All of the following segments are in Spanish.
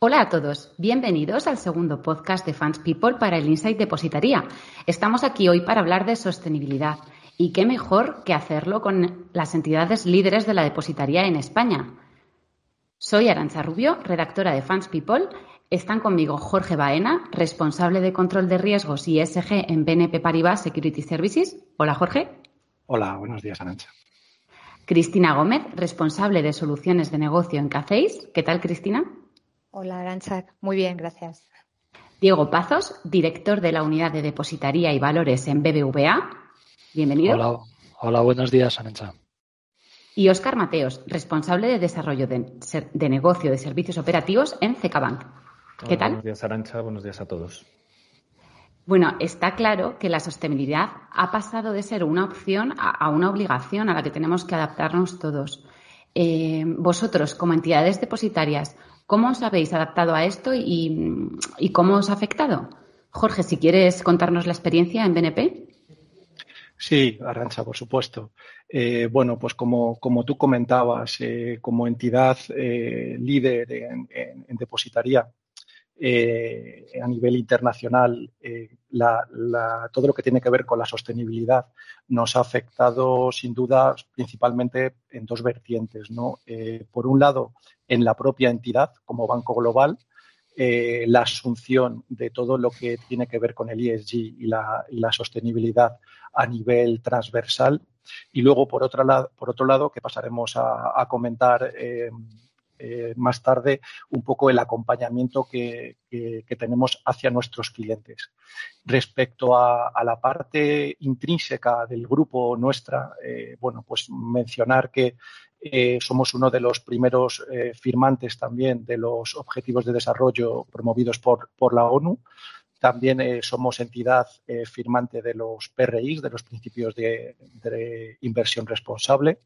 Hola a todos, bienvenidos al segundo podcast de Fans People para el Insight Depositaría. Estamos aquí hoy para hablar de sostenibilidad y qué mejor que hacerlo con las entidades líderes de la depositaría en España. Soy Arancha Rubio, redactora de Fans People. Están conmigo Jorge Baena, responsable de control de riesgos y ESG en BNP Paribas Security Services. Hola Jorge. Hola, buenos días Arancha. Cristina Gómez, responsable de soluciones de negocio en Caféis. ¿Qué tal, Cristina? Hola, Arancha. Muy bien, gracias. Diego Pazos, director de la Unidad de Depositaría y Valores en BBVA. Bienvenido. Hola, hola buenos días, Arancha. Y Óscar Mateos, responsable de desarrollo de, negocio de servicios operativos en CECABank. ¿Qué tal? Buenos días, Arancha. Buenos días a todos. Bueno, está claro que la sostenibilidad ha pasado de ser una opción a, una obligación a la que tenemos que adaptarnos todos. Eh, vosotros, como entidades depositarias, ¿Cómo os habéis adaptado a esto y, cómo os ha afectado? Jorge, si quieres contarnos la experiencia en BNP. Sí, Arrancha, por supuesto. Eh, bueno, pues como, tú comentabas, eh, como entidad eh, líder en, depositaría a nivel internacional, todo lo que tiene que ver con la sostenibilidad nos ha afectado sin duda principalmente en dos vertientes. ¿no? por un lado, en la propia entidad como Banco Global, eh, la asunción de todo lo que tiene que ver con el ESG y la, sostenibilidad a nivel transversal. Y luego, por, otro lado, por otro lado que pasaremos a, comentar eh, eh, más tarde, un poco el acompañamiento que, tenemos hacia nuestros clientes. Respecto a, la parte intrínseca del grupo nuestra, bueno, pues mencionar que eh, somos uno de los primeros eh, firmantes también de los Objetivos de Desarrollo promovidos por, la ONU. También eh, somos entidad firmante de los PRIs, de los principios de, inversión responsable.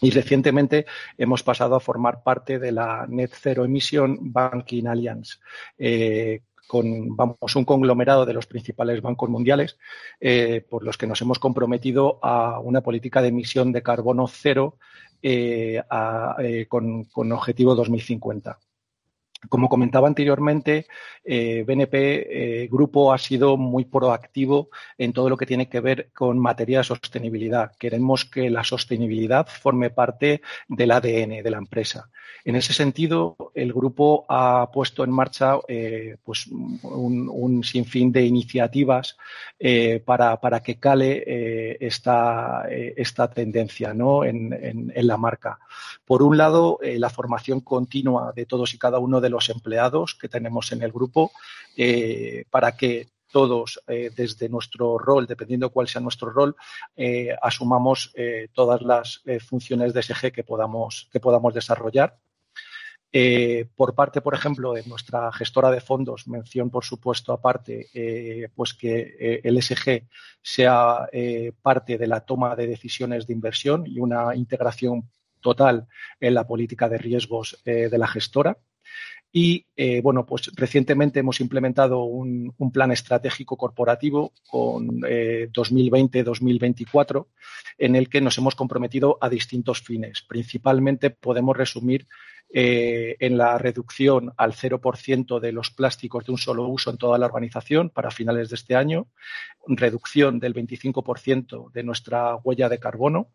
Y recientemente hemos pasado a formar parte de la Net Zero Emission Banking Alliance, con vamos, un conglomerado de los principales bancos mundiales por los que nos hemos comprometido a una política de emisión de carbono cero eh, eh, con, con, objetivo 2050. Como comentaba anteriormente, eh, BNP Grupo ha sido muy proactivo en todo lo que tiene que ver con materia de sostenibilidad. Queremos que la sostenibilidad forme parte del ADN de la empresa. En ese sentido, el grupo ha puesto en marcha eh, pues un, sinfín de iniciativas eh, para, que cale eh, esta, tendencia en, la marca. Por un lado, la formación continua de todos y cada uno de los empleados que tenemos en el grupo para que todos, desde nuestro rol, dependiendo cuál sea nuestro rol, asumamos todas las funciones de SG que podamos, que podamos desarrollar. Eh, por parte, por ejemplo, de nuestra gestora de fondos, mención por supuesto aparte, eh, pues que eh, el SG sea parte de la toma de decisiones de inversión y una integración total en la política de riesgos de la gestora. Y bueno, pues recientemente hemos implementado un, plan estratégico corporativo con 2020-2024 en el que nos hemos comprometido a distintos fines. Principalmente podemos resumir eh, en la reducción al 0% de los plásticos de un solo uso en toda la organización para finales de este año, reducción del 25% de nuestra huella de carbono,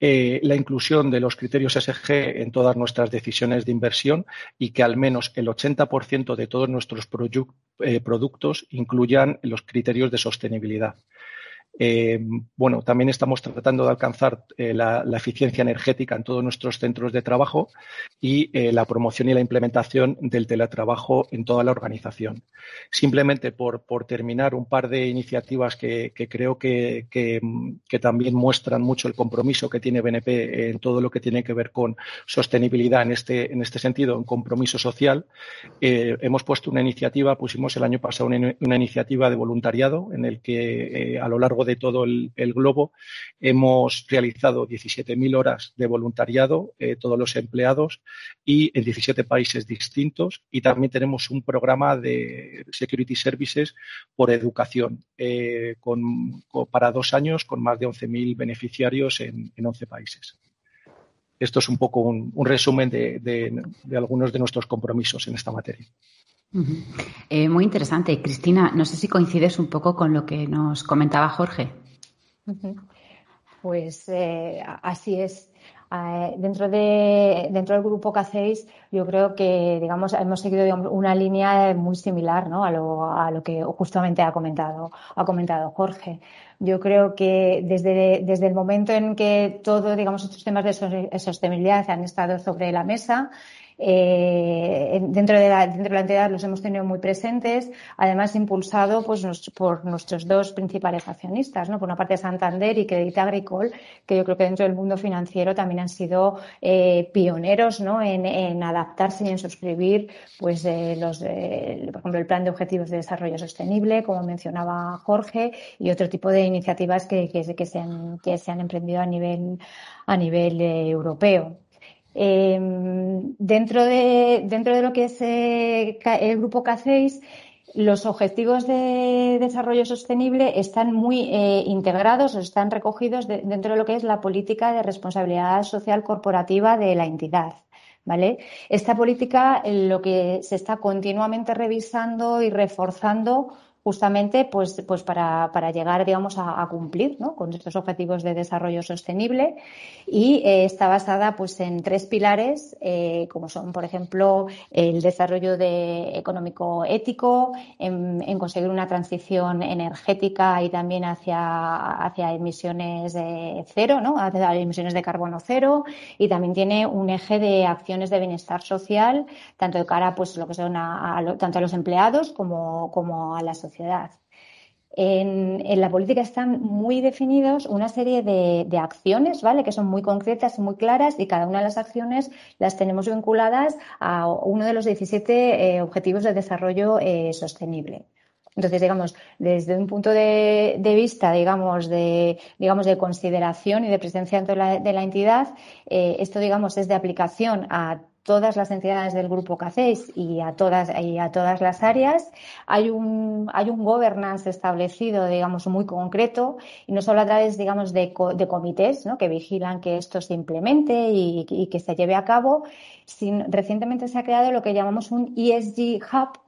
eh, la inclusión de los criterios SG en todas nuestras decisiones de inversión y que al menos el 80% de todos nuestros eh, productos incluyan los criterios de sostenibilidad. Eh, bueno, también estamos tratando de alcanzar eh, la, eficiencia energética en todos nuestros centros de trabajo y eh, la promoción y la implementación del teletrabajo en toda la organización. Simplemente por, terminar, un par de iniciativas que, creo que, también muestran mucho el compromiso que tiene BNP en todo lo que tiene que ver con sostenibilidad en este, en este sentido, en compromiso social. hemos puesto una iniciativa, pusimos el año pasado una, una iniciativa de voluntariado en el que a lo largo de todo el, globo. Hemos realizado 17.000 horas de voluntariado, eh, todos los empleados, y en 17 países distintos. Y también tenemos un programa de Security Services por educación eh, con, para dos años con más de 11.000 beneficiarios en, en 11 países. esto es un poco un, resumen de, algunos de nuestros compromisos en esta materia. Eh, muy interesante. Cristina, no sé si coincides un poco con lo que nos comentaba Jorge. Pues eh, así es. Eh, dentro, de, dentro del grupo que hacéis, yo creo que digamos, hemos seguido una línea muy similar ¿no? a, lo, a lo que justamente ha comentado, ha comentado Jorge. Yo creo que desde, desde el momento en que todos digamos, estos temas de sostenibilidad han estado sobre la mesa, eh, dentro, de la, dentro entidad los hemos tenido muy presentes, además impulsado pues, por nuestros dos principales accionistas, por una parte Santander y Credit Agricole, que yo creo que dentro del mundo financiero también han sido eh, pioneros ¿no? en, adaptarse y en suscribir pues, eh, los, eh, por ejemplo, el Plan de Objetivos de Desarrollo Sostenible, como mencionaba Jorge, y otro tipo de iniciativas que, se, han, emprendido a nivel, europeo. Eh, dentro, de, dentro de lo que es eh, el grupo hacéis, los objetivos de desarrollo sostenible están muy eh, integrados o están recogidos dentro de lo que es la política de responsabilidad social corporativa de la entidad. ¿Vale? Esta política lo que se está continuamente revisando y reforzando justamente pues, pues para, para llegar, digamos, a, cumplir ¿no? con estos objetivos de desarrollo sostenible y eh, está basada pues en tres pilares, eh, como son, por ejemplo, el desarrollo de económico ético, en, conseguir una transición energética y también hacia, hacia emisiones de cero, ¿no? hacia emisiones de carbono cero y también tiene un eje de acciones de bienestar social, tanto de cara pues lo que son a, tanto a los empleados como, como a la sociedad en, la política están muy definidos una serie de, acciones, ¿vale? Que son muy concretas y muy claras y cada una de las acciones las tenemos vinculadas a uno de los 17 eh, objetivos de desarrollo eh, sostenible. Entonces, digamos, desde un punto de, vista, digamos, de, digamos, de consideración y de presencia de la, de la entidad, eh, esto, digamos, es de aplicación a todas las entidades del grupo que hacéis y a todas, y a todas las áreas. Hay un, hay un governance establecido, digamos, muy concreto y no solo a través, digamos, de, de comités ¿no? que vigilan que esto se implemente y, y que se lleve a cabo. Sino, recientemente se ha creado lo que llamamos un ESG Hub,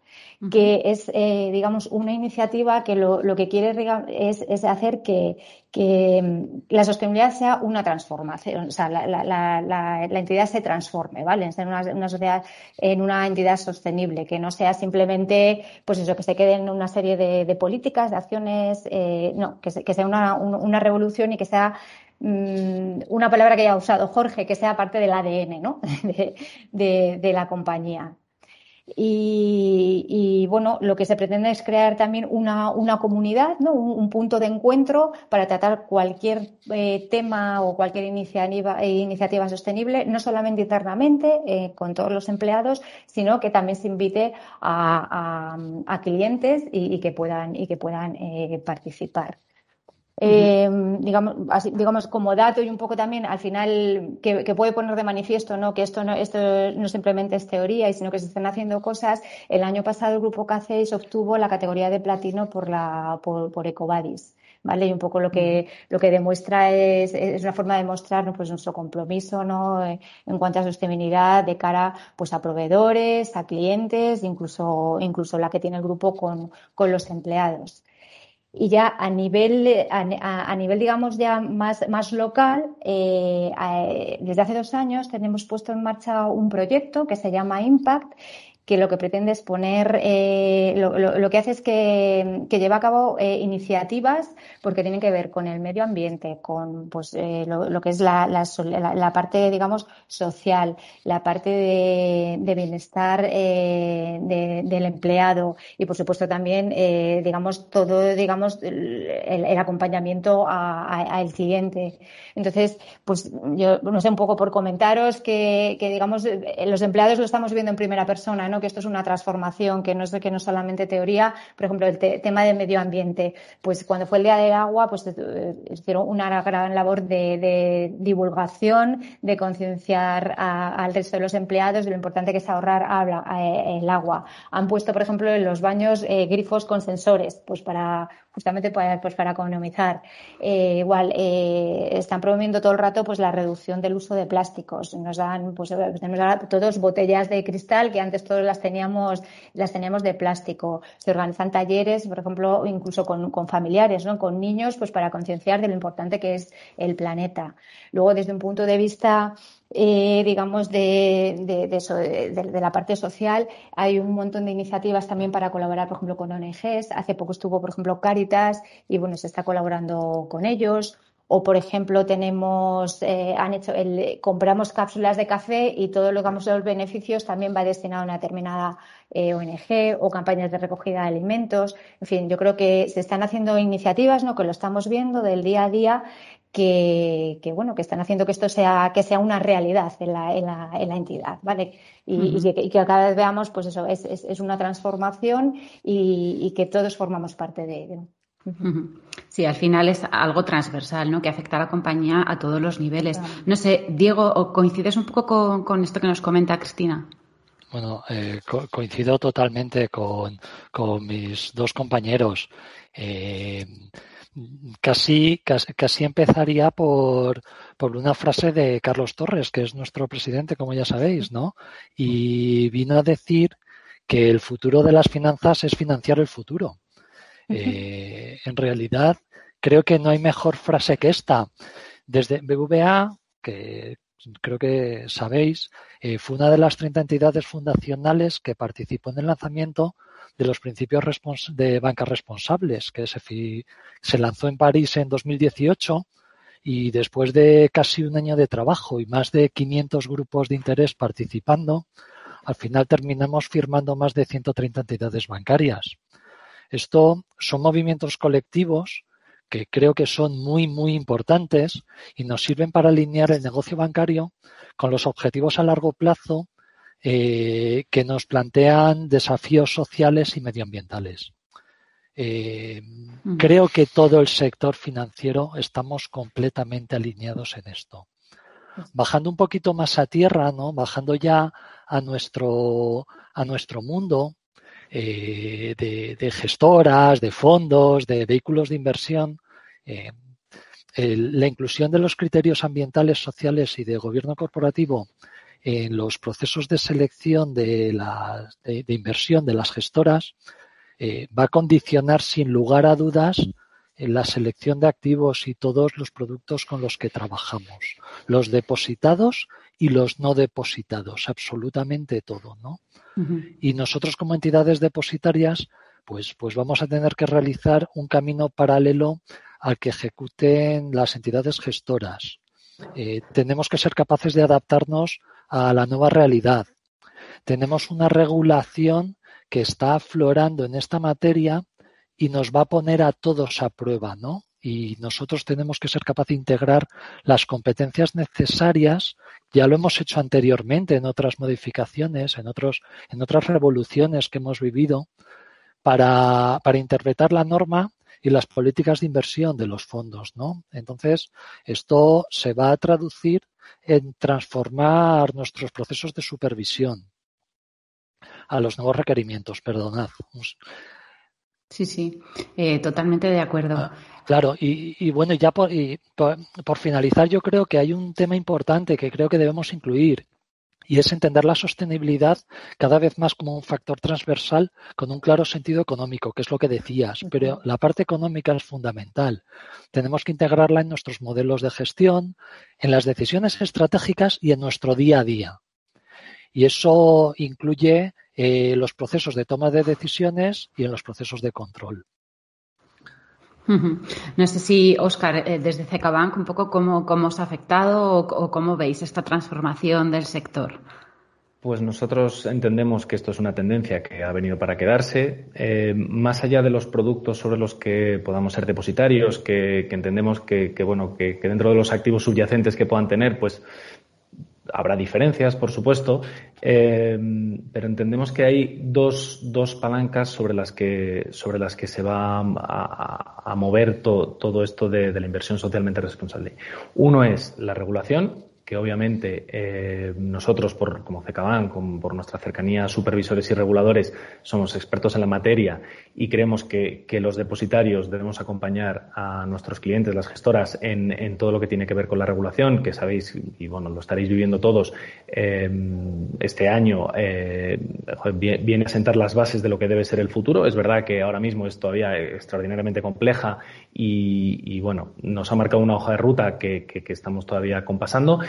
que es, eh, digamos, una iniciativa que lo, lo que quiere es, es hacer que, que, mm, la sostenibilidad sea una transformación, o sea, la, la, la, entidad se transforme, ¿vale? En una, una, sociedad, en una entidad sostenible, que no sea simplemente, pues eso, que se quede en una serie de, políticas, de acciones, eh, no, que, que sea una, una revolución y que sea mm, una palabra que ya ha usado Jorge, que sea parte del ADN ¿no? de, de la compañía. Y, bueno, lo que se pretende es crear también una, una comunidad, ¿no? Un, punto de encuentro para tratar cualquier eh, tema o cualquier iniciativa, eh, iniciativa sostenible, no solamente internamente eh, con todos los empleados, sino que también se invite a, a, clientes y, y, que puedan, y que puedan participar. Eh, digamos, digamos, como dato y un poco también al final que, puede poner de manifiesto ¿no? que esto no, esto no simplemente es teoría, sino que se están haciendo cosas. El año pasado el grupo C6 obtuvo la categoría de platino por, la, por, por Ecovadis. ¿Vale? Y un poco lo que, lo que demuestra es, es una forma de mostrar pues, nuestro compromiso ¿no? en cuanto a sostenibilidad de cara pues, a proveedores, a clientes, incluso, incluso la que tiene el grupo con, con los empleados. Y ya a nivel, a, nivel digamos, ya más, más local, eh, desde hace dos años tenemos puesto en marcha un proyecto que se llama Impact que lo que pretende es poner, eh, lo, lo, que hace es que, que lleva a cabo eh, iniciativas porque tienen que ver con el medio ambiente, con pues, eh, lo, que es la, la, la, parte, digamos, social, la parte de, de bienestar eh, de, del empleado y, por supuesto, también, digamos, todo, digamos, el, el acompañamiento al cliente. Entonces, pues yo no sé, un poco por comentaros que, que digamos, los empleados lo estamos viendo en primera persona, Que esto es una transformación, que no es que no solamente teoría. Por ejemplo, el tema del medio ambiente. Pues cuando fue el Día del Agua, pues eh, hicieron una gran labor de, divulgación, de concienciar al resto de los empleados de lo importante que es ahorrar el agua. Han puesto, por ejemplo, en los baños eh, grifos con sensores, pues para justamente para, pues para economizar. Eh, igual, están promoviendo todo el rato pues la reducción del uso de plásticos. Nos dan, pues tenemos ahora todos botellas de cristal que antes las teníamos, las teníamos de plástico. Se organizan talleres, por ejemplo, incluso con, familiares, ¿no? Con niños, pues para concienciar de lo importante que es el planeta. Luego, desde un punto de vista eh, digamos, de, de, de, la parte social. Hay un montón de iniciativas también para colaborar, por ejemplo, con ONGs. Hace poco estuvo, por ejemplo, Caritas y, bueno, se está colaborando con ellos. O, por ejemplo, tenemos, eh, han hecho, el, compramos cápsulas de café y todo lo que vamos a los beneficios también va destinado a una determinada eh, ONG o campañas de recogida de alimentos. En fin, yo creo que se están haciendo iniciativas, ¿no? Que lo estamos viendo del día a día que, que, bueno, que están haciendo que esto sea, que sea una realidad en la, en la, en la entidad, ¿vale? Y, y, que, cada vez veamos, pues eso, es, es, es una transformación y, y, que todos formamos parte de ello. Sí, al final es algo transversal, ¿no? Que afecta a la compañía a todos los niveles. No sé, Diego, ¿coincides un poco con, con esto que nos comenta Cristina? Bueno, eh, co coincido totalmente con, con, mis dos compañeros. Eh, casi, casi, casi empezaría por, por una frase de Carlos Torres, que es nuestro presidente, como ya sabéis, ¿no? Y vino a decir que el futuro de las finanzas es financiar el futuro. Eh, en realidad, creo que no hay mejor frase que esta. Desde BVA, que creo que sabéis, eh, fue una de las 30 entidades fundacionales que participó en el lanzamiento de los principios de bancas responsables, que se, se lanzó en París en 2018 y después de casi un año de trabajo y más de 500 grupos de interés participando, al final terminamos firmando más de 130 entidades bancarias. Esto son movimientos colectivos que creo que son muy, muy importantes y nos sirven para alinear el negocio bancario con los objetivos a largo plazo eh, que nos plantean desafíos sociales y medioambientales. Eh, mm. Creo que todo el sector financiero estamos completamente alineados en esto. Bajando un poquito más a tierra, ¿no? Bajando ya a nuestro, a nuestro mundo eh, de, gestoras, de fondos, de vehículos de inversión, la inclusión de los criterios ambientales, sociales y de gobierno corporativo en los procesos de selección de, la, de, inversión de las gestoras eh, va a condicionar sin lugar a dudas en la selección de activos y todos los productos con los que trabajamos, los depositados y los no depositados, absolutamente todo, ¿no? Y nosotros como entidades depositarias, pues, pues vamos a tener que realizar un camino paralelo al que ejecuten las entidades gestoras. Eh, tenemos que ser capaces de adaptarnos a la nueva realidad. Tenemos una regulación que está aflorando en esta materia y nos va a poner a todos a prueba, ¿no? Y nosotros tenemos que ser capaces de integrar las competencias necesarias. Ya lo hemos hecho anteriormente en otras modificaciones, en otros, en otras revoluciones que hemos vivido, para, para interpretar la norma y las políticas de inversión de los fondos, ¿no? Entonces, esto se va a traducir en transformar nuestros procesos de supervisión a los nuevos requerimientos, perdonad. Sí, sí, eh, totalmente de acuerdo. Ah, claro, y, bueno, ya por, por, finalizar, yo creo que hay un tema importante que creo que debemos incluir y es entender la sostenibilidad cada vez más como un factor transversal con un claro sentido económico, que es lo que decías, pero la parte económica es fundamental. Tenemos que integrarla en nuestros modelos de gestión, en las decisiones estratégicas y en nuestro día a día. Y eso incluye eh, los procesos de toma de decisiones y en los procesos de control. No sé si, Oscar, eh, desde CECABank, un poco cómo, cómo os ha afectado o, cómo veis esta transformación del sector. Pues nosotros entendemos que esto es una tendencia que ha venido para quedarse. Eh, más allá de los productos sobre los que podamos ser depositarios, que, entendemos que, bueno, que, dentro de los activos subyacentes que puedan tener, pues habrá diferencias, por supuesto, eh, pero entendemos que hay dos, dos, palancas sobre las que, sobre las que se va a, mover todo esto de la inversión socialmente responsable. Uno es la regulación, que obviamente eh, nosotros, por, como CECABAN, por nuestra cercanía a supervisores y reguladores, somos expertos en la materia y creemos que, los depositarios debemos acompañar a nuestros clientes, las gestoras, en, todo lo que tiene que ver con la regulación, que sabéis, y bueno, lo estaréis viviendo todos, eh, este año eh, viene a sentar las bases de lo que debe ser el futuro. Es verdad que ahora mismo es todavía extraordinariamente compleja y, bueno, nos ha marcado una hoja de ruta que, que estamos todavía compasando.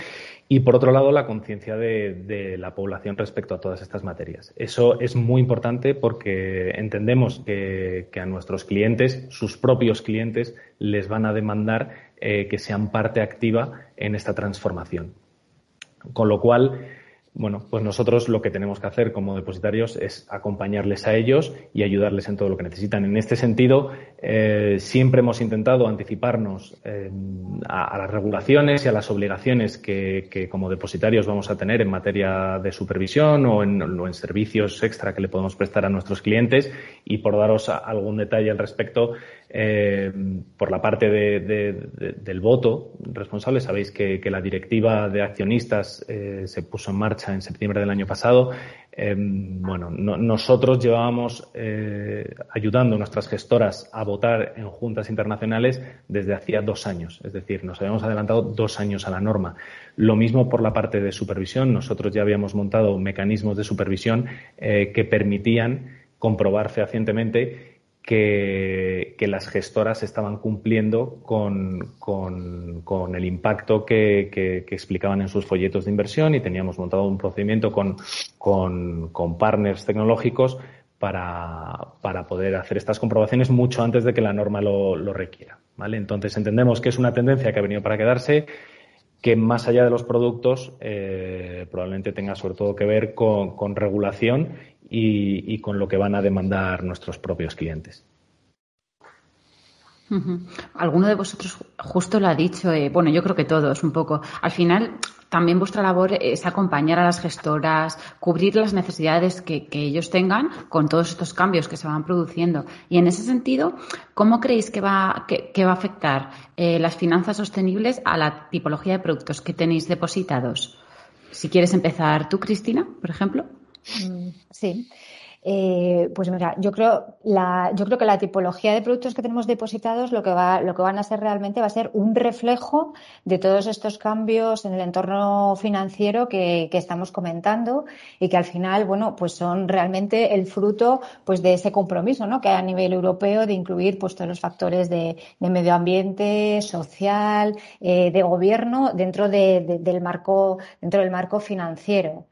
Y por otro lado, la conciencia de, la población respecto a todas estas materias. Eso es muy importante porque entendemos que, a nuestros clientes, sus propios clientes, les van a demandar eh, que sean parte activa en esta transformación. Con lo cual, bueno, pues nosotros lo que tenemos que hacer como depositarios es acompañarles a ellos y ayudarles en todo lo que necesitan. En este sentido, eh, siempre hemos intentado anticiparnos eh, a, las regulaciones y a las obligaciones que, como depositarios vamos a tener en materia de supervisión o en, en, servicios extra que le podemos prestar a nuestros clientes. Y por daros algún detalle al respecto, eh, por la parte del voto responsable, sabéis que, la directiva de accionistas eh, se puso en marcha en septiembre del año pasado. Eh, bueno, nosotros llevábamos ayudando a nuestras gestoras a votar en juntas internacionales desde hacía dos años. Es decir, nos habíamos adelantado dos años a la norma. Lo mismo por la parte de supervisión. Nosotros ya habíamos montado mecanismos de supervisión que permitían comprobar fehacientemente que, las gestoras estaban cumpliendo con, con, el impacto que, explicaban en sus folletos de inversión y teníamos montado un procedimiento con, con partners tecnológicos para, para, poder hacer estas comprobaciones mucho antes de que la norma lo, lo requiera. ¿vale? Entonces entendemos que es una tendencia que ha venido para quedarse que más allá de los productos eh, probablemente tenga sobre todo que ver con regulación y, con lo que van a demandar nuestros propios clientes. Alguno de vosotros justo lo ha dicho, eh, bueno, yo creo que todos un poco. Al final, también vuestra labor es acompañar a las gestoras, cubrir las necesidades que, ellos tengan con todos estos cambios que se van produciendo. Y en ese sentido, ¿cómo creéis que va, que, va a afectar eh, las finanzas sostenibles a la tipología de productos que tenéis depositados? Si quieres empezar tú, Cristina, por ejemplo. Mm, sí. Eh, pues mira, yo creo, la, yo creo que la tipología de productos que tenemos depositados lo que, va, lo que van a ser realmente va a ser un reflejo de todos estos cambios en el entorno financiero que, estamos comentando y que al final, bueno, pues son realmente el fruto pues de ese compromiso ¿no? que hay a nivel europeo de incluir pues todos los factores de, medio ambiente, social, eh, de gobierno dentro del marco, dentro del marco financiero.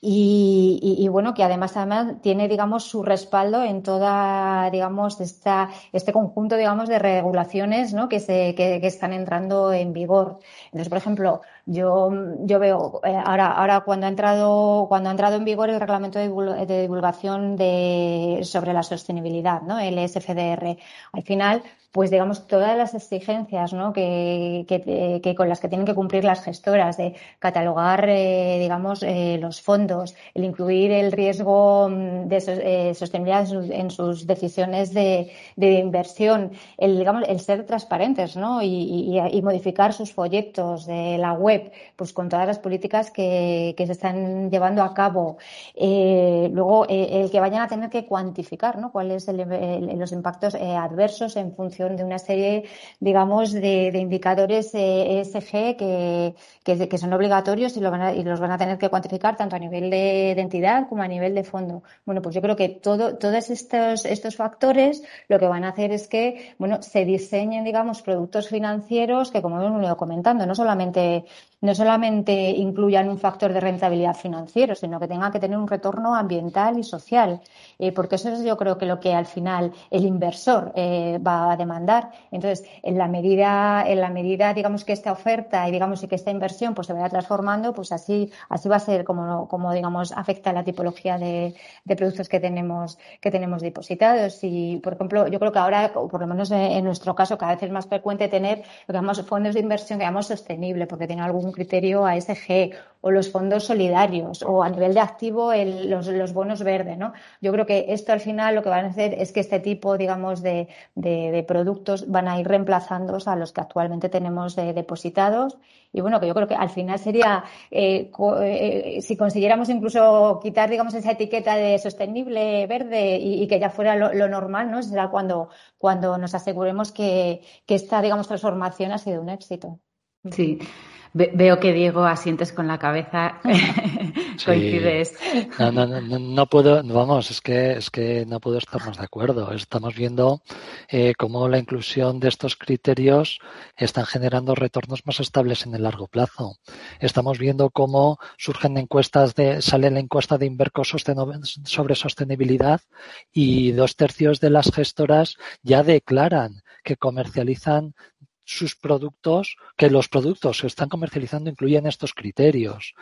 Y, bueno, que además, además tiene, digamos, su respaldo en toda, digamos, esta, este conjunto, digamos, de regulaciones ¿no? que, se, que, están entrando en vigor. Entonces, por ejemplo, yo, yo veo eh, ahora, ahora cuando ha entrado, cuando ha entrado en vigor el reglamento de divulgación de, sobre la sostenibilidad, ¿no? El SFDR. Al final, pues digamos, todas las exigencias ¿no? que, que, con las que tienen que cumplir las gestoras de catalogar, eh, digamos, eh, los fondos, el incluir el riesgo mm, de eh, sostenibilidad en sus, decisiones de, de, inversión, el, digamos, el ser transparentes ¿no? Y, y, modificar sus folletos de la web, pues con todas las políticas que, que se están llevando a cabo. luego, el que vayan a tener que cuantificar ¿no? cuáles son los impactos adversos en función de una serie, digamos, de, indicadores ESG eh, e que, que, son obligatorios y, lo van y, los van a tener que cuantificar tanto a nivel de, entidad como a nivel de fondo. Bueno, pues yo creo que todo, todos estos, estos factores lo que van a hacer es que, bueno, se diseñen, digamos, productos financieros que, como hemos ido comentando, no solamente no solamente incluyan un factor de rentabilidad financiero, sino que tengan que tener un retorno ambiental y social, eh, porque eso es yo creo que lo que al final el inversor eh, va a demandar. Entonces, en la medida, en la medida, digamos que esta oferta y digamos que esta inversión pues se vaya transformando, pues así, así va a ser como, como digamos afecta la tipología de, productos que tenemos, que tenemos depositados. Y, por ejemplo, yo creo que ahora, o por lo menos en nuestro caso, cada vez es más frecuente tener llamamos fondos de inversión que llamamos sostenible, porque tiene algún un criterio ASG o los fondos solidarios o a nivel de activo los, bonos verdes, ¿no? Yo creo que esto al final lo que van a hacer es que este tipo, digamos, de, productos van a ir reemplazando a los que actualmente tenemos depositados y bueno, que yo creo que al final sería, eh, eh, si consiguiéramos incluso quitar, digamos, esa etiqueta de sostenible verde y, que ya fuera lo, normal, ¿no? Será cuando, cuando nos aseguremos que, que esta, digamos, transformación ha sido un éxito. Sí. Veo que Diego asientes con la cabeza. Coincides. No, no, no, no, puedo, vamos, es que, es que no puedo estar más de acuerdo. Estamos viendo eh, cómo la inclusión de estos criterios están generando retornos más estables en el largo plazo. Estamos viendo cómo surgen encuestas de, sale la encuesta de Inverco sobre sostenibilidad y dos tercios de las gestoras ya declaran que comercializan sus productos, que los productos que están comercializando incluyen estos criterios.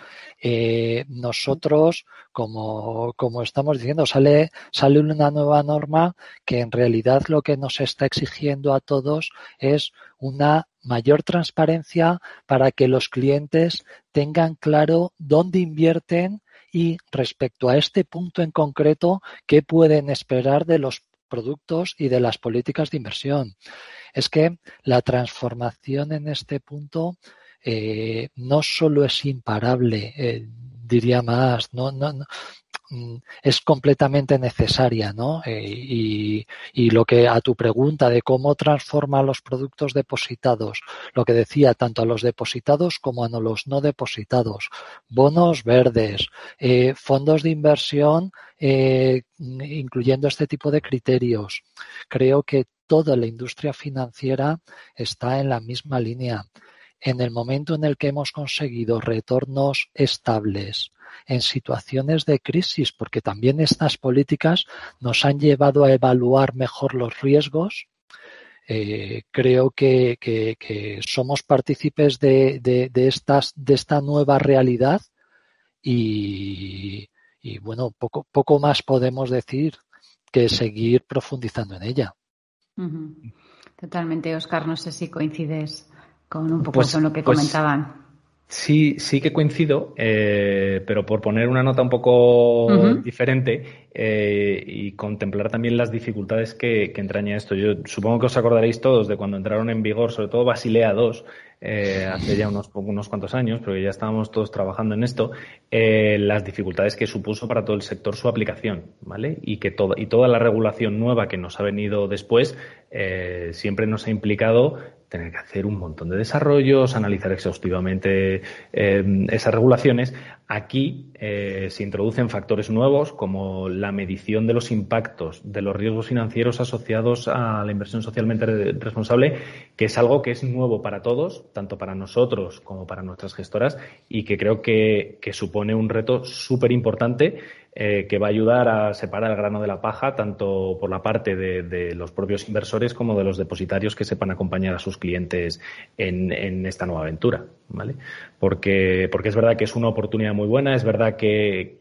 Eh, nosotros, como, como estamos diciendo, sale, sale una nueva norma que en realidad lo que nos está exigiendo a todos es una mayor transparencia para que los clientes tengan claro dónde invierten y respecto a este punto en concreto, qué pueden esperar de los productos y de las políticas de inversión. Es que la transformación en este punto eh, no solo es imparable, eh, diría más, no, no, es completamente necesaria, ¿no? Eh, y, y, lo que a tu pregunta de cómo transforma los productos depositados, lo que decía tanto a los depositados como a los no depositados, bonos verdes, eh, fondos de inversión, eh, incluyendo este tipo de criterios. Creo que toda la industria financiera está en la misma línea. En el momento en el que hemos conseguido retornos estables, en situaciones de crisis, porque también estas políticas nos han llevado a evaluar mejor los riesgos. Eh, creo que, somos partícipes de, esta nueva realidad y, bueno, poco, poco más podemos decir que seguir profundizando en ella. Totalmente, Oscar. No sé si coincides con un poco pues, con lo que pues comentaban. Sí, sí que coincido, eh, pero por poner una nota un poco diferente eh, y contemplar también las dificultades que, entraña esto. Yo supongo que os acordaréis todos de cuando entraron en vigor, sobre todo Basilea II, eh, hace ya unos, unos cuantos años, pero ya estábamos todos trabajando en esto, las dificultades que supuso para todo el sector su aplicación, ¿vale? Y que toda, y toda la regulación nueva que nos ha venido después siempre nos ha implicado tener que hacer un montón de desarrollos, analizar exhaustivamente esas regulaciones. Aquí eh, se introducen factores nuevos como la medición de los impactos de los riesgos financieros asociados a la inversión socialmente responsable, que es algo que es nuevo para todos, tanto para nosotros como para nuestras gestoras, y que creo que supone un reto súper importante eh, que va a ayudar a separar el grano de la paja, tanto por la parte de, los propios inversores como de los depositarios que sepan acompañar a sus clientes en, esta nueva aventura, ¿vale? Porque, porque es verdad que es una oportunidad muy buena, es verdad que,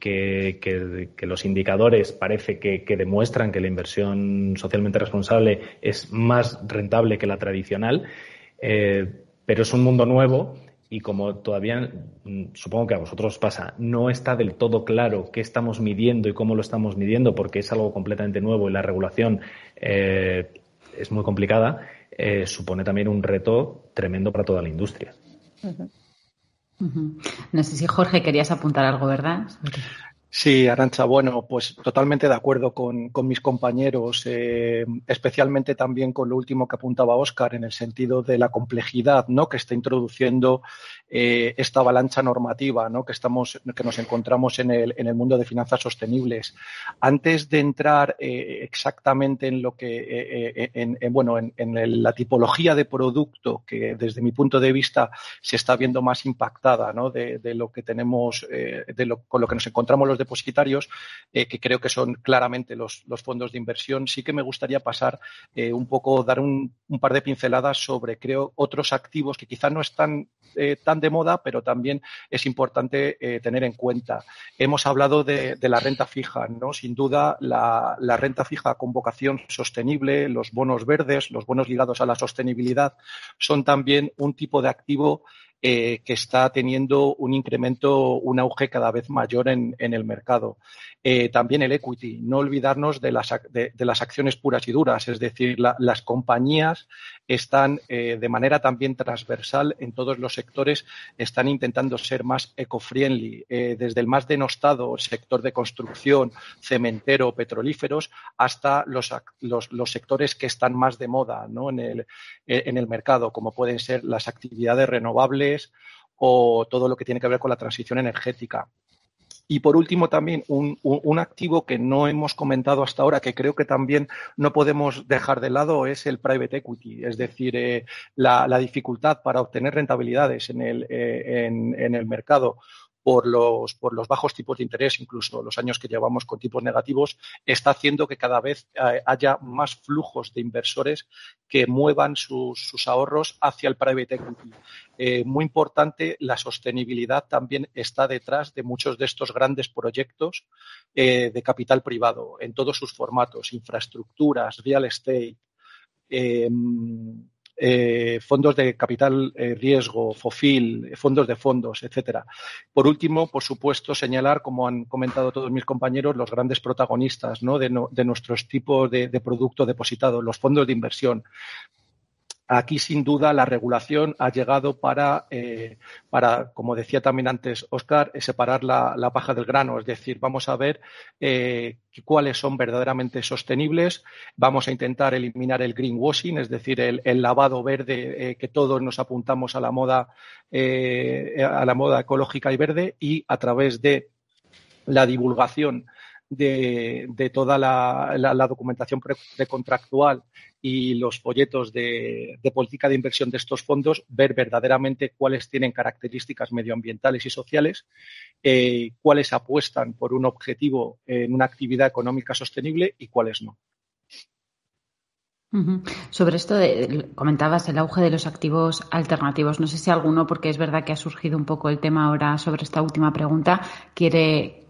los indicadores parece que, demuestran que la inversión socialmente responsable es más rentable que la tradicional, eh, pero es un mundo nuevo y como todavía, mm, supongo que a vosotros pasa, no está del todo claro qué estamos midiendo y cómo lo estamos midiendo, porque es algo completamente nuevo y la regulación eh, es muy complicada, eh, supone también un reto tremendo para toda la industria. No sé si Jorge querías apuntar algo, ¿verdad? Sí, Arancha, bueno, pues totalmente de acuerdo con, mis compañeros, eh, especialmente también con lo último que apuntaba Óscar en el sentido de la complejidad ¿no? que está introduciendo eh, esta avalancha normativa ¿no? que, estamos, que nos encontramos en el, en el mundo de finanzas sostenibles. Antes de entrar eh, exactamente en lo que, en, bueno, en, la tipología de producto que desde mi punto de vista se está viendo más impactada ¿no? de, lo que tenemos, de lo, con lo que nos encontramos los depositarios, eh, que creo que son claramente los, fondos de inversión. Sí que me gustaría pasar eh, un poco, dar un, par de pinceladas sobre, creo, otros activos que quizás no están eh, tan de moda, pero también es importante tener en cuenta. Hemos hablado de, la renta fija, ¿no? Sin duda, la, la renta fija con vocación sostenible, los bonos verdes, los bonos ligados a la sostenibilidad, son también un tipo de activo que está teniendo un incremento, un auge cada vez mayor en, el mercado. también el equity, no olvidarnos de las, de, las acciones puras y duras, es decir, las compañías están de manera también transversal en todos los sectores, están intentando ser más eco-friendly, desde el más denostado sector de construcción, cementero, petrolíferos, hasta los, los, sectores que están más de moda en, el, en el mercado, como pueden ser las actividades renovables o todo lo que tiene que ver con la transición energética. Y por último, también un, activo que no hemos comentado hasta ahora, que creo que también no podemos dejar de lado, es el private equity, es decir, eh, la, dificultad para obtener rentabilidades en el, eh, en el mercado por los, por los bajos tipos de interés, incluso los años que llevamos con tipos negativos, está haciendo que cada vez eh, haya más flujos de inversores que muevan sus, ahorros hacia el private equity. Eh, muy importante, la sostenibilidad también está detrás de muchos de estos grandes proyectos eh, de capital privado en todos sus formatos, infraestructuras, real estate. Eh, fondos de capital riesgo, FOFIL, fondos de fondos, etcétera. Por último, por supuesto, señalar, como han comentado todos mis compañeros, los grandes protagonistas de, nuestros tipos de, de producto depositado, los fondos de inversión. Aquí, sin duda, la regulación ha llegado para, eh, como decía también antes Oscar, eh, separar la, paja del grano. Es decir, vamos a ver eh, cuáles son verdaderamente sostenibles. Vamos a intentar eliminar el greenwashing, es decir, el, lavado verde que todos nos apuntamos a la moda, a la moda ecológica y verde y a través de la divulgación de, toda la, documentación precontractual y los folletos de, política de inversión de estos fondos, ver verdaderamente cuáles tienen características medioambientales y sociales, eh, cuáles apuestan por un objetivo en una actividad económica sostenible y cuáles no. Sobre esto comentabas el auge de los activos alternativos. No sé si alguno, porque es verdad que ha surgido un poco el tema ahora sobre esta última pregunta, quiere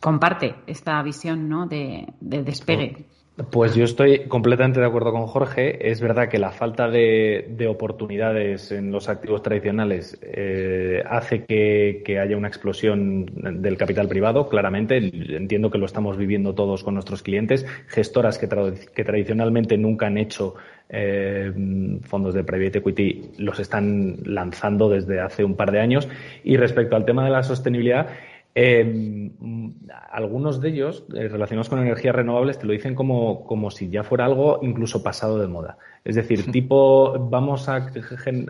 comparte esta visión ¿no? de, despegue. Pues yo estoy completamente de acuerdo con Jorge. Es verdad que la falta de, oportunidades en los activos tradicionales eh, hace que, haya una explosión del capital privado. Claramente, entiendo que lo estamos viviendo todos con nuestros clientes. Gestoras que, tradicionalmente nunca han hecho eh, fondos de private equity los están lanzando desde hace un par de años. Y respecto al tema de la sostenibilidad, eh, algunos de ellos, eh, relacionados con energías renovables, te lo dicen como, como si ya fuera algo incluso pasado de moda. Es decir, tipo, vamos a,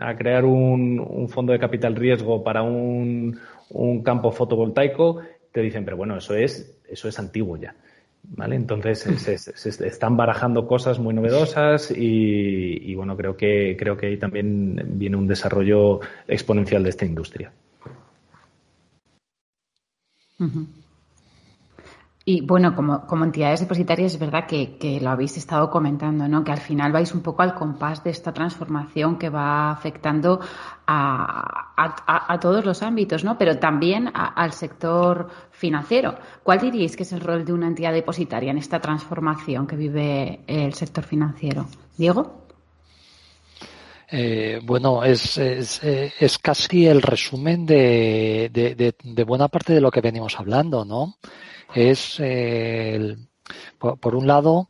a crear un, un, fondo de capital riesgo para un, un, campo fotovoltaico, te dicen, pero bueno, eso es, eso es antiguo ya. ¿Vale? Entonces se, están barajando cosas muy novedosas y, y bueno, creo que, creo que ahí también viene un desarrollo exponencial de esta industria. Y bueno, como, como, entidades depositarias es verdad que, lo habéis estado comentando, ¿no? Que al final vais un poco al compás de esta transformación que va afectando a, todos los ámbitos, ¿no? Pero también al sector financiero. ¿Cuál diríais que es el rol de una entidad depositaria en esta transformación que vive el sector financiero? Diego. Eh, bueno, es, es, eh, es, casi el resumen de, de, buena parte de lo que venimos hablando, ¿no? Es, por, un lado,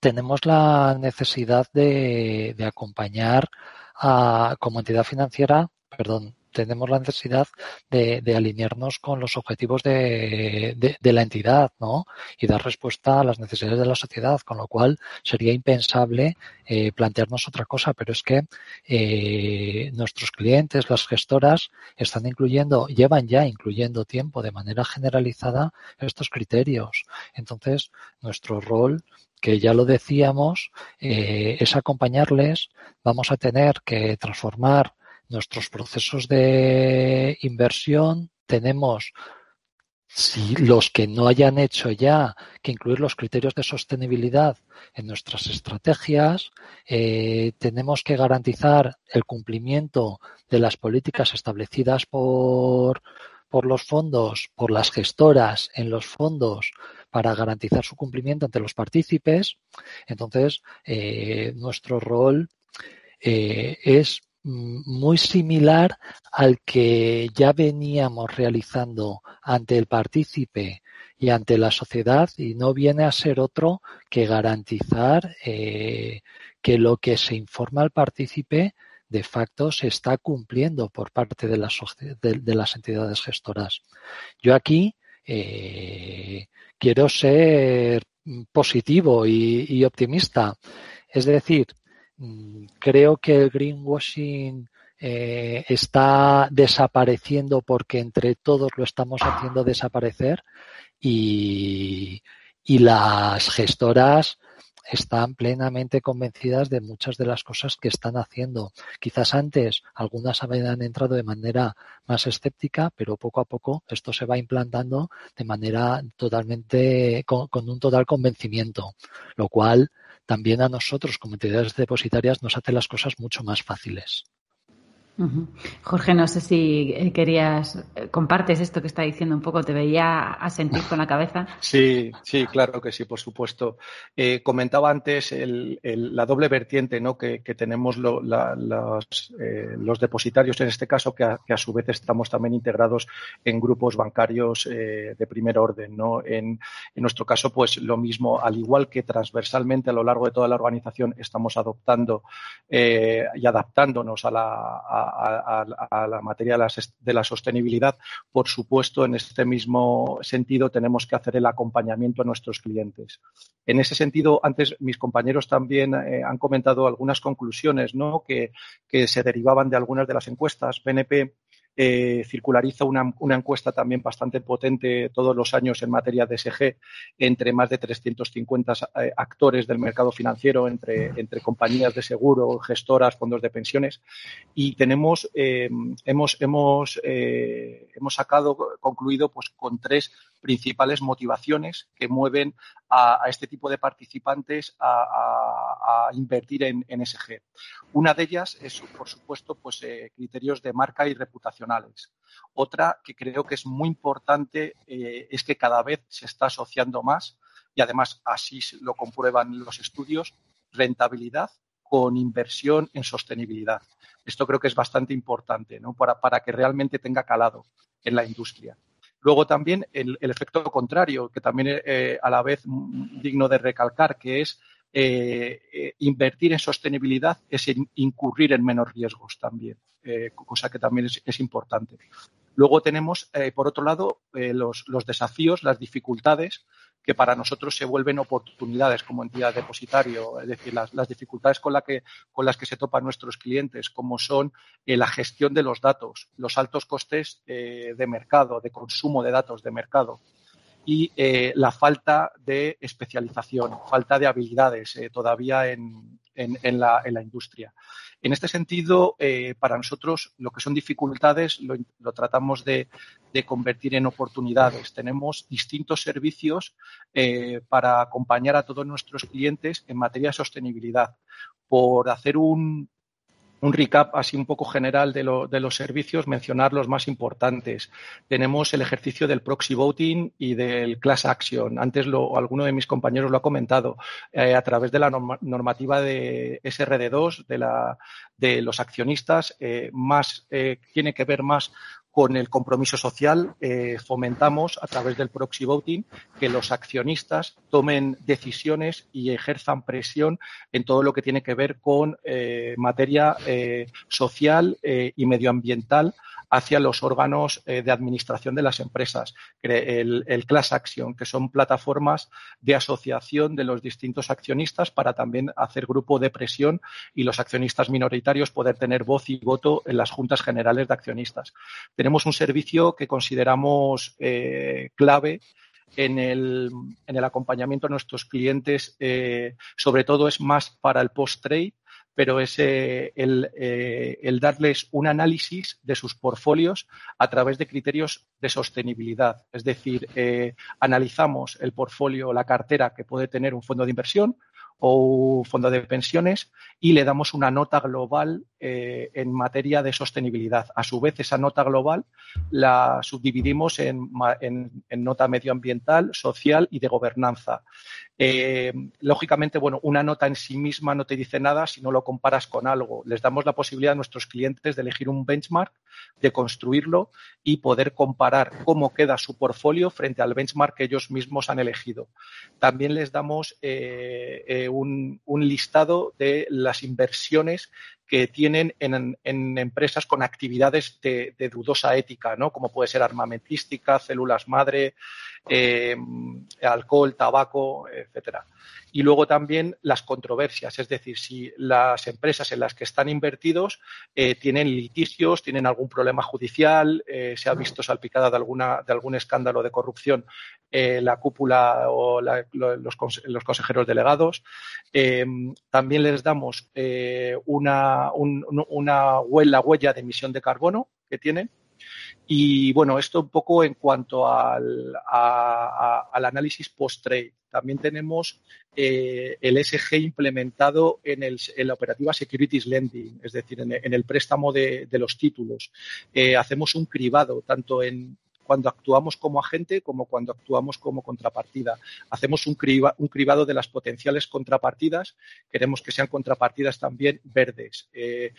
tenemos la necesidad de, de acompañar a, como entidad financiera, perdón, tenemos la necesidad de, alinearnos con los objetivos de, la entidad, ¿no? Y dar respuesta a las necesidades de la sociedad, con lo cual sería impensable eh, plantearnos otra cosa, pero es que eh, nuestros clientes, las gestoras, están incluyendo, llevan ya incluyendo tiempo de manera generalizada estos criterios. Entonces, nuestro rol que ya lo decíamos, eh, es acompañarles, vamos a tener que transformar nuestros procesos de inversión tenemos si los que no hayan hecho ya que incluir los criterios de sostenibilidad en nuestras estrategias, eh, tenemos que garantizar el cumplimiento de las políticas establecidas por, por los fondos, por las gestoras en los fondos para garantizar su cumplimiento ante los partícipes. Entonces, eh, nuestro rol eh, es muy similar al que ya veníamos realizando ante el partícipe y ante la sociedad y no viene a ser otro que garantizar eh, que lo que se informa al partícipe de facto se está cumpliendo por parte de las, de, las entidades gestoras. Yo aquí eh, quiero ser positivo y, optimista. Es decir, creo que el greenwashing eh, está desapareciendo porque entre todos lo estamos haciendo desaparecer y, y las gestoras están plenamente convencidas de muchas de las cosas que están haciendo. Quizás antes algunas habían entrado de manera más escéptica, pero poco a poco esto se va implantando de manera totalmente, con, con un total convencimiento, lo cual también a nosotros como entidades depositarias nos hace las cosas mucho más fáciles. Jorge, no sé si eh, querías, eh, compartes esto que está diciendo un poco, te veía a sentir con la cabeza. Sí, sí, claro que sí, por supuesto. Eh, comentaba antes la doble vertiente ¿no? que, tenemos los, depositarios, en este caso, que a, su vez estamos también integrados en grupos bancarios de primer orden. ¿no? En, nuestro caso, pues lo mismo, al igual que transversalmente a lo largo de toda la organización estamos adoptando y adaptándonos a la la materia de la, sostenibilidad, por supuesto, en este mismo sentido tenemos que hacer el acompañamiento a nuestros clientes. En ese sentido, antes mis compañeros también eh, han comentado algunas conclusiones ¿no? que, que se derivaban de algunas de las encuestas. BNP eh, circulariza una, encuesta también bastante potente todos los años en materia de SG entre más de 350 eh, actores del mercado financiero, entre, entre compañías de seguro, gestoras, fondos de pensiones. Y tenemos, eh, hemos, hemos, hemos sacado, concluido pues, con tres principales motivaciones que mueven a, este tipo de participantes a, invertir en, en, SG. Una de ellas es, por supuesto, pues, eh, criterios de marca y reputacionales. Otra que creo que es muy importante eh, es que cada vez se está asociando más y además así lo comprueban los estudios, rentabilidad con inversión en sostenibilidad. Esto creo que es bastante importante ¿no? para, para que realmente tenga calado en la industria. Luego también el, efecto contrario, que también eh, a la vez digno de recalcar, que es eh, eh, invertir en sostenibilidad es incurrir en menos riesgos también, cosa que también es, importante. Luego tenemos, por otro lado, los, desafíos, las dificultades que para nosotros se vuelven oportunidades como entidad depositario, es decir, las, dificultades con, que, con, las que se topan nuestros clientes, como son eh, la gestión de los datos, los altos costes eh, de mercado, de consumo de datos de mercado y eh, la falta de especialización, falta de habilidades todavía en, en, la, industria. En este sentido, eh, para nosotros lo que son dificultades lo, tratamos de, convertir en oportunidades. Tenemos distintos servicios eh, para acompañar a todos nuestros clientes en materia de sostenibilidad. Por hacer un, un recap así un poco general de, los servicios, mencionar los más importantes. Tenemos el ejercicio del proxy voting y del class action. Antes lo, alguno de mis compañeros lo ha comentado. Eh, a través de la normativa de SRD2, de, la, de los accionistas, eh, más, eh, tiene que ver más con el compromiso social eh, fomentamos a través del proxy voting que los accionistas tomen decisiones y ejerzan presión en todo lo que tiene que ver con eh, materia eh, social y medioambiental hacia los órganos de administración de las empresas, el, Class Action, que son plataformas de asociación de los distintos accionistas para también hacer grupo de presión y los accionistas minoritarios poder tener voz y voto en las juntas generales de accionistas. Tenemos un servicio que consideramos eh, clave en el, en el, acompañamiento a nuestros clientes, eh, sobre todo es más para el post-trade, pero es eh, el, darles un análisis de sus portfolios a través de criterios de sostenibilidad. Es decir, analizamos el portfolio, la cartera que puede tener un fondo de inversión o un fondo de pensiones y le damos una nota global eh, en materia de sostenibilidad. A su vez, esa nota global la subdividimos en, nota medioambiental, social y de gobernanza. Eh, lógicamente, bueno, una nota en sí misma no te dice nada si no lo comparas con algo. Les damos la posibilidad a nuestros clientes de elegir un benchmark, de construirlo y poder comparar cómo queda su portfolio frente al benchmark que ellos mismos han elegido. También les damos eh, un, listado de las inversiones que tienen en, empresas con actividades de, dudosa ética, ¿no? Como puede ser armamentística, células madre, eh, alcohol, tabaco, etcétera. Y luego también las controversias, es decir, si las empresas en las que están invertidos eh, tienen litigios, tienen algún problema judicial, eh, se ha visto salpicada de, alguna, de algún escándalo de corrupción la cúpula o los, consejeros delegados. también les damos una, una la huella de emisión de carbono que tienen y bueno, esto un poco en cuanto al, análisis post-trade. También tenemos eh, el SG implementado en, el, la operativa Securities Lending, es decir, en, el préstamo de, los títulos. Eh, hacemos un cribado tanto en cuando actuamos como agente como cuando actuamos como contrapartida. Hacemos un, cribado de las potenciales contrapartidas. Queremos que sean contrapartidas también verdes. Eh,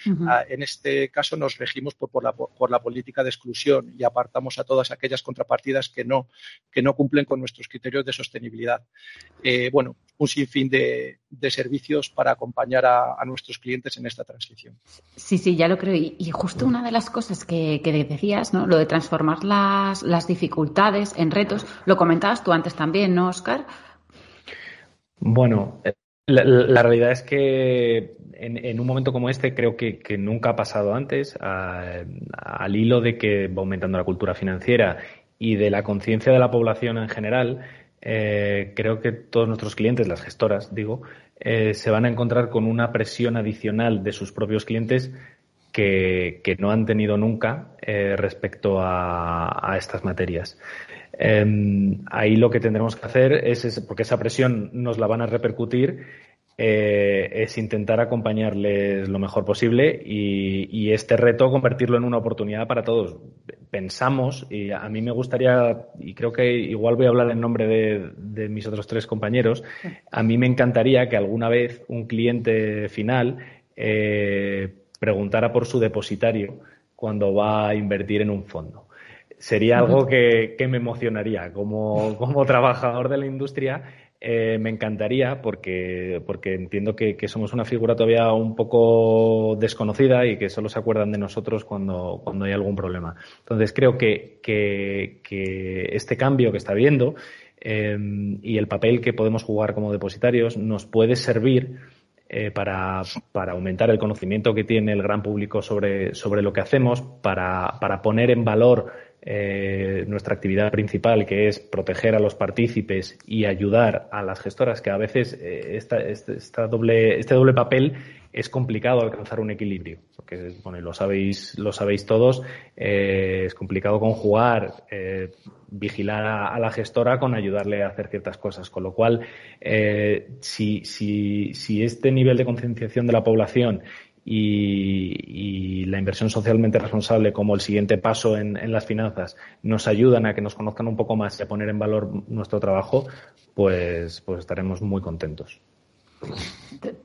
en este caso nos regimos por, la, política de exclusión y apartamos a todas aquellas contrapartidas que no, que no cumplen con nuestros criterios de sostenibilidad. Eh, bueno, un sinfín de, servicios para acompañar a, nuestros clientes en esta transición. Sí, sí, ya lo creo. Y, justo una de las cosas que, que decías, ¿no? Lo de transformar las las, dificultades en retos. Lo comentabas tú antes también, ¿no, Oscar? Bueno, eh, la, realidad es que en, un momento como este creo que, nunca ha pasado antes, al hilo de que va aumentando la cultura financiera y de la conciencia de la población en general, eh, creo que todos nuestros clientes, las gestoras, digo, eh, se van a encontrar con una presión adicional de sus propios clientes que, no han tenido nunca eh, respecto a, estas materias. Em, ahí lo que tendremos que hacer es, porque esa presión nos la van a repercutir, eh, es intentar acompañarles lo mejor posible y, este reto convertirlo en una oportunidad para todos. Pensamos, y a mí me gustaría, y creo que igual voy a hablar en nombre de, mis otros tres compañeros, a mí me encantaría que alguna vez un cliente final eh, preguntara por su depositario cuando va a invertir en un fondo. Sería algo que, me emocionaría. Como, como, trabajador de la industria, eh, me encantaría porque, porque entiendo que, somos una figura todavía un poco desconocida y que solo se acuerdan de nosotros cuando, cuando hay algún problema. Entonces, creo que, que este cambio que está habiendo eh, y el papel que podemos jugar como depositarios nos puede servir eh, para, para, aumentar el conocimiento que tiene el gran público sobre, sobre lo que hacemos, para, para poner en valor eh, nuestra actividad principal, que es proteger a los partícipes y ayudar a las gestoras, que a veces eh, esta, este, esta doble, este doble papel es complicado alcanzar un equilibrio, porque bueno, lo sabéis, lo sabéis todos, eh, es complicado conjugar, eh, vigilar a, la gestora con ayudarle a hacer ciertas cosas, con lo cual eh, si, si, si este nivel de concienciación de la población y, la inversión socialmente responsable como el siguiente paso en, las finanzas nos ayudan a que nos conozcan un poco más y a poner en valor nuestro trabajo, pues, pues estaremos muy contentos.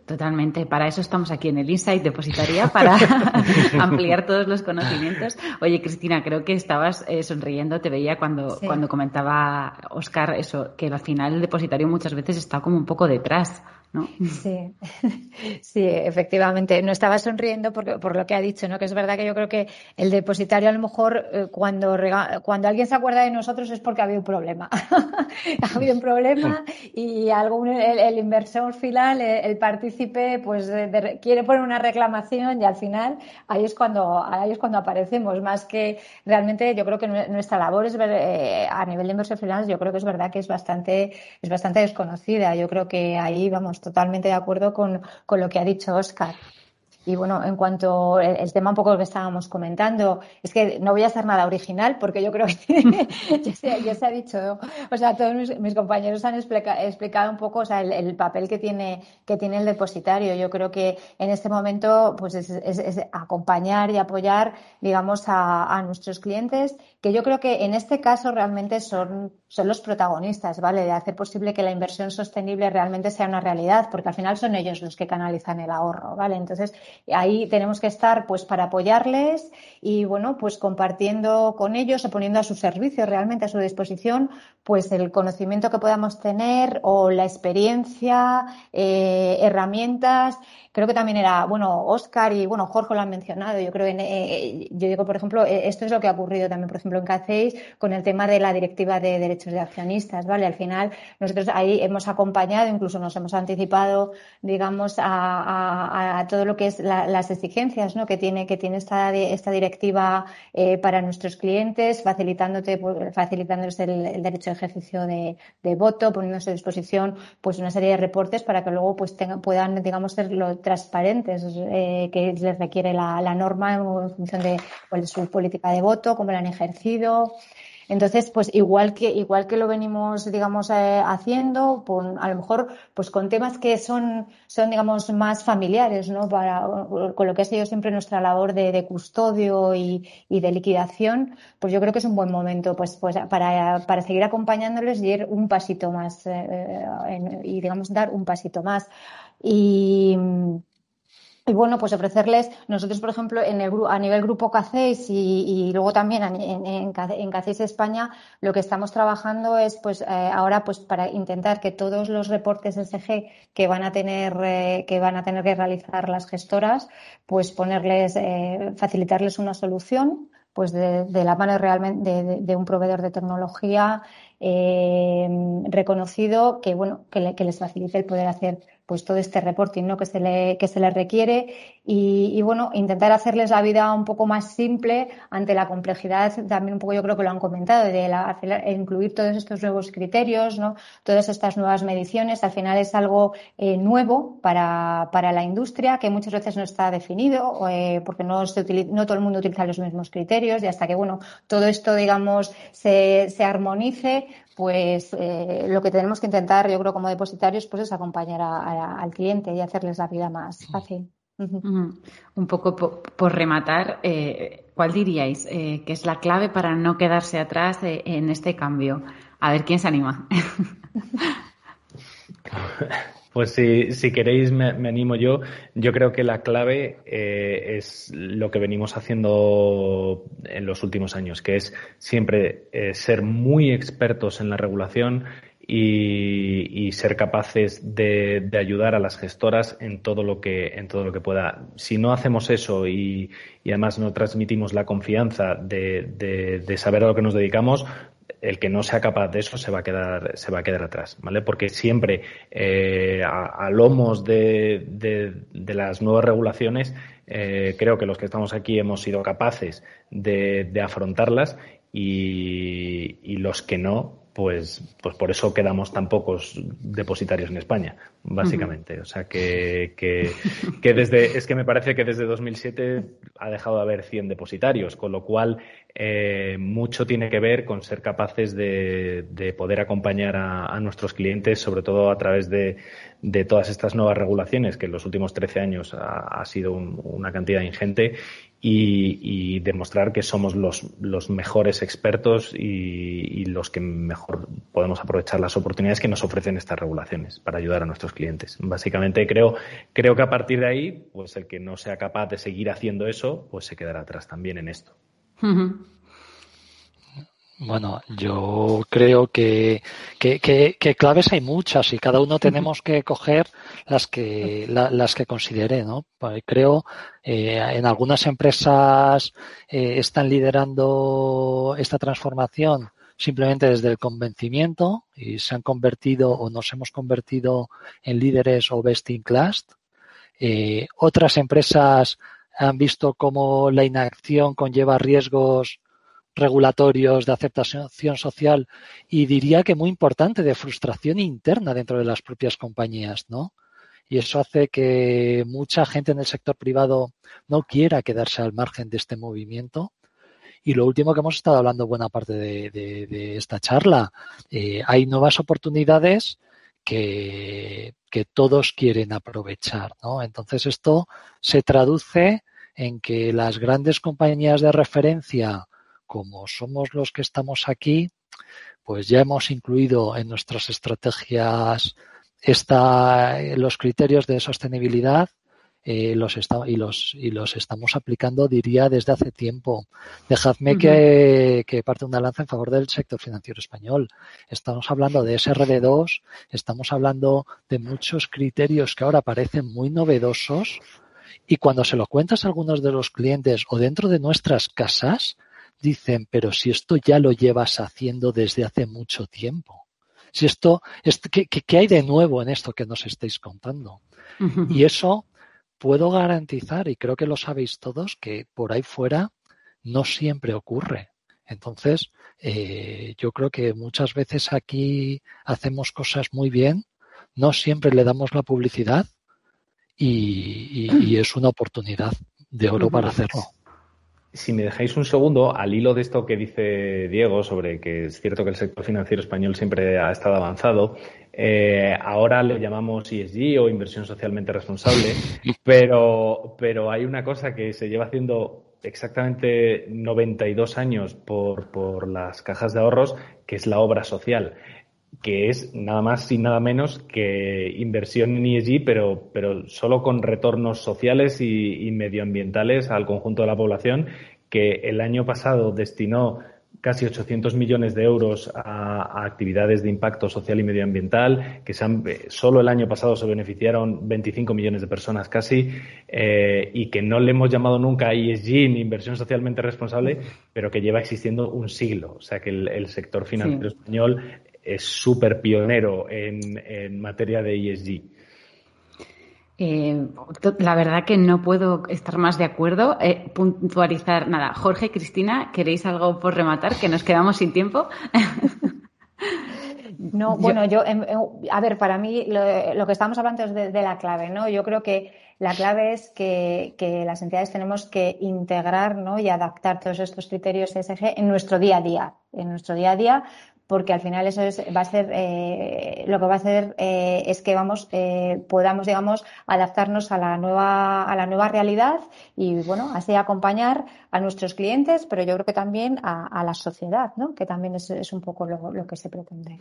Totalmente, para eso estamos aquí en el Insight Depositaría, para ampliar todos los conocimientos. Oye, Cristina, creo que estabas eh, sonriendo, te veía cuando, cuando comentaba Oscar eso, que al final el depositario muchas veces está como un poco detrás Sí, sí, efectivamente. No estaba sonriendo por, por lo que ha dicho, ¿no? Que es verdad que yo creo que el depositario a lo mejor eh, cuando, cuando alguien se acuerda de nosotros es porque ha habido un problema. ha habido un problema y algún, el, inversor final, el, partícipe, pues quiere poner una reclamación y al final ahí es cuando, ahí es cuando aparecemos. Más que realmente yo creo que nuestra labor es ver, eh, a nivel de inversor final, yo creo que es verdad que es bastante, es bastante desconocida. Yo creo que ahí vamos totalmente de acuerdo con, lo que ha dicho Oscar. Y bueno, en cuanto el, tema un poco que estábamos comentando, es que no voy a hacer nada original porque yo creo que ya, se, ha dicho, o sea, todos mis, compañeros han explicado un poco o sea, el, papel que tiene, que tiene el depositario. Yo creo que en este momento pues es, acompañar y apoyar, digamos, a, a nuestros clientes, que yo creo que en este caso realmente son son los protagonistas, ¿vale? De hacer posible que la inversión sostenible realmente sea una realidad, porque al final son ellos los que canalizan el ahorro, ¿vale? Entonces, ahí tenemos que estar, pues, para apoyarles y, bueno, pues compartiendo con ellos o poniendo a su servicio, realmente a su disposición, pues el conocimiento que podamos tener o la experiencia, eh, herramientas creo que también era, bueno, Oscar y, bueno, Jorge lo han mencionado. Yo creo, en, eh, yo digo, por ejemplo, eh, esto es lo que ha ocurrido también, por ejemplo, en CACEIS con el tema de la directiva de derechos de accionistas, ¿vale? Al final, nosotros ahí hemos acompañado, incluso nos hemos anticipado, digamos, a, todo lo que es las exigencias, ¿no? Que tiene, que tiene esta, esta directiva eh, para nuestros clientes, facilitándote, pues, facilitándoles el, derecho de ejercicio de, voto, poniéndose a disposición, pues, una serie de reportes para que luego, pues, tengan, puedan, digamos, ser los transparentes eh, que les requiere la, norma en función de su política de voto, cómo la han ejercido. Entonces, pues igual que igual que lo venimos, digamos, eh, haciendo, a lo mejor, pues con temas que son, son digamos, más familiares, ¿no? Para, con lo que ha sido siempre nuestra labor de, custodio y, de liquidación, pues yo creo que es un buen momento, pues, pues para, para seguir acompañándoles y ir un pasito más eh, y digamos dar un pasito más. Y, bueno, pues ofrecerles, nosotros, por ejemplo, en el, a nivel grupo CACEIS y, luego también en, en, CACEIS España, lo que estamos trabajando es, pues, eh, ahora, pues, para intentar que todos los reportes SG que van a tener, eh, que van a tener que realizar las gestoras, pues ponerles, eh, facilitarles una solución, pues, de, la mano realmente de, un proveedor de tecnología reconocido que, bueno, que, que les facilite el poder hacer pues todo este reporting ¿no? que, se le, que se le requiere y, bueno, intentar hacerles la vida un poco más simple ante la complejidad, también un poco yo creo que lo han comentado, de la, incluir todos estos nuevos criterios, ¿no? todas estas nuevas mediciones, al final es algo eh, nuevo para, para, la industria que muchas veces no está definido eh, porque no, se no todo el mundo utiliza los mismos criterios y hasta que bueno, todo esto digamos se, se armonice, pues eh, lo que tenemos que intentar, yo creo, como depositarios, pues es acompañar al cliente y hacerles la vida más fácil. Un poco por, rematar, eh, ¿cuál diríais eh, que es la clave para no quedarse atrás en este cambio? A ver, ¿quién se anima? Pues si, si queréis me, animo yo. Yo creo que la clave eh, es lo que venimos haciendo en los últimos años, que es siempre eh, ser muy expertos en la regulación y, ser capaces de, ayudar a las gestoras en todo lo que en todo lo que pueda. Si no hacemos eso y, además no transmitimos la confianza de, de saber a lo que nos dedicamos, el que no sea capaz de eso se va a quedar, se va a quedar atrás, ¿vale? Porque siempre eh, a, lomos de, de, las nuevas regulaciones, eh, creo que los que estamos aquí hemos sido capaces de, afrontarlas y, y los que no, pues, pues por eso quedamos tan pocos depositarios en España, básicamente. O sea que, que, que, desde, es que me parece que desde 2007 ha dejado de haber 100 depositarios, con lo cual eh, mucho tiene que ver con ser capaces de, de poder acompañar a, nuestros clientes, sobre todo a través de, todas estas nuevas regulaciones, que en los últimos 13 años ha, sido una cantidad ingente, y, demostrar que somos los, los mejores expertos y, los que mejor podemos aprovechar las oportunidades que nos ofrecen estas regulaciones para ayudar a nuestros clientes. Básicamente creo, creo que a partir de ahí, pues el que no sea capaz de seguir haciendo eso, pues se quedará atrás también en esto. Bueno, yo creo que, que, claves hay muchas y cada uno tenemos que coger las que, las que considere, ¿no? Pues creo, eh, en algunas empresas eh, están liderando esta transformación simplemente desde el convencimiento y se han convertido o nos hemos convertido en líderes o best in class. Eh, otras empresas han visto cómo la inacción conlleva riesgos regulatorios de aceptación social y diría que muy importante de frustración interna dentro de las propias compañías, ¿no? y eso hace que mucha gente en el sector privado no quiera quedarse al margen de este movimiento. Y lo último que hemos estado hablando buena parte de, esta charla, eh, hay nuevas oportunidades que, que, todos quieren aprovechar. ¿no? Entonces esto se traduce en que las grandes compañías de referencia, como somos los que estamos aquí, pues ya hemos incluido en nuestras estrategias esta, los criterios de sostenibilidad eh, los y, los, y los estamos aplicando, diría, desde hace tiempo. Dejadme que, que parte una lanza en favor del sector financiero español. Estamos hablando de SRD2, estamos hablando de muchos criterios que ahora parecen muy novedosos y cuando se lo cuentas a algunos de los clientes o dentro de nuestras casas, dicen, pero si esto ya lo llevas haciendo desde hace mucho tiempo. Si esto, ¿qué, qué, hay de nuevo en esto que nos estáis contando? Y eso puedo garantizar, y creo que lo sabéis todos, que por ahí fuera no siempre ocurre. Entonces, eh, yo creo que muchas veces aquí hacemos cosas muy bien, no siempre le damos la publicidad y, es una oportunidad de oro para hacerlo. Si me dejáis un segundo, al hilo de esto que dice Diego sobre que es cierto que el sector financiero español siempre ha estado avanzado, eh, ahora le llamamos ESG o inversión socialmente responsable, pero, pero hay una cosa que se lleva haciendo exactamente 92 años por, por las cajas de ahorros, que es la obra social que es nada más y nada menos que inversión en ESG, pero, pero solo con retornos sociales y, medioambientales al conjunto de la población, que el año pasado destinó casi 800 millones de euros a, actividades de impacto social y medioambiental, que solo el año pasado se beneficiaron 25 millones de personas casi, eh, y que no le hemos llamado nunca ESG ni inversión socialmente responsable, pero que lleva existiendo un siglo. O sea que el, sector financiero español es súper pionero en, materia de ESG. Eh, la verdad que no puedo estar más de acuerdo. Eh, puntualizar nada. Jorge, Cristina, ¿queréis algo por rematar? Que nos quedamos sin tiempo. No, bueno, yo, em, em, a ver, para mí lo, que estamos hablando es de, la clave, ¿no? Yo creo que la clave es que, que, las entidades tenemos que integrar ¿no? y adaptar todos estos criterios ESG en nuestro día a día, en nuestro día a día, porque al final eso es, va a ser eh, lo que va a hacer eh, es que vamos eh, podamos digamos adaptarnos a la nueva a la nueva realidad y bueno así acompañar a nuestros clientes pero yo creo que también a, la sociedad ¿no? que también es, es un poco lo, que se pretende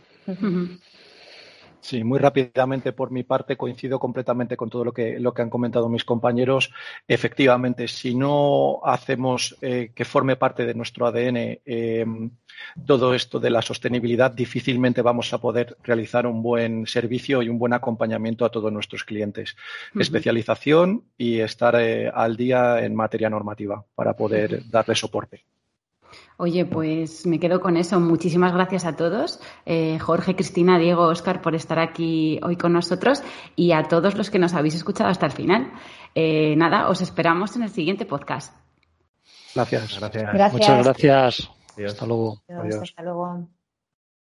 Sí, muy rápidamente por mi parte coincido completamente con todo lo que, lo que han comentado mis compañeros. Efectivamente, si no hacemos eh, que forme parte de nuestro ADN em, todo esto de la sostenibilidad, difícilmente vamos a poder realizar un buen servicio y un buen acompañamiento a todos nuestros clientes. Especialización y estar eh, al día en materia normativa para poder darle soporte. Oye, pues me quedo con eso. Muchísimas gracias a todos. Eh, Jorge, Cristina, Diego, Oscar, por estar aquí hoy con nosotros y a todos los que nos habéis escuchado hasta el final. Eh, nada, os esperamos en el siguiente podcast. Gracias. Gracias. Muchas gracias. Hasta luego. Hasta luego.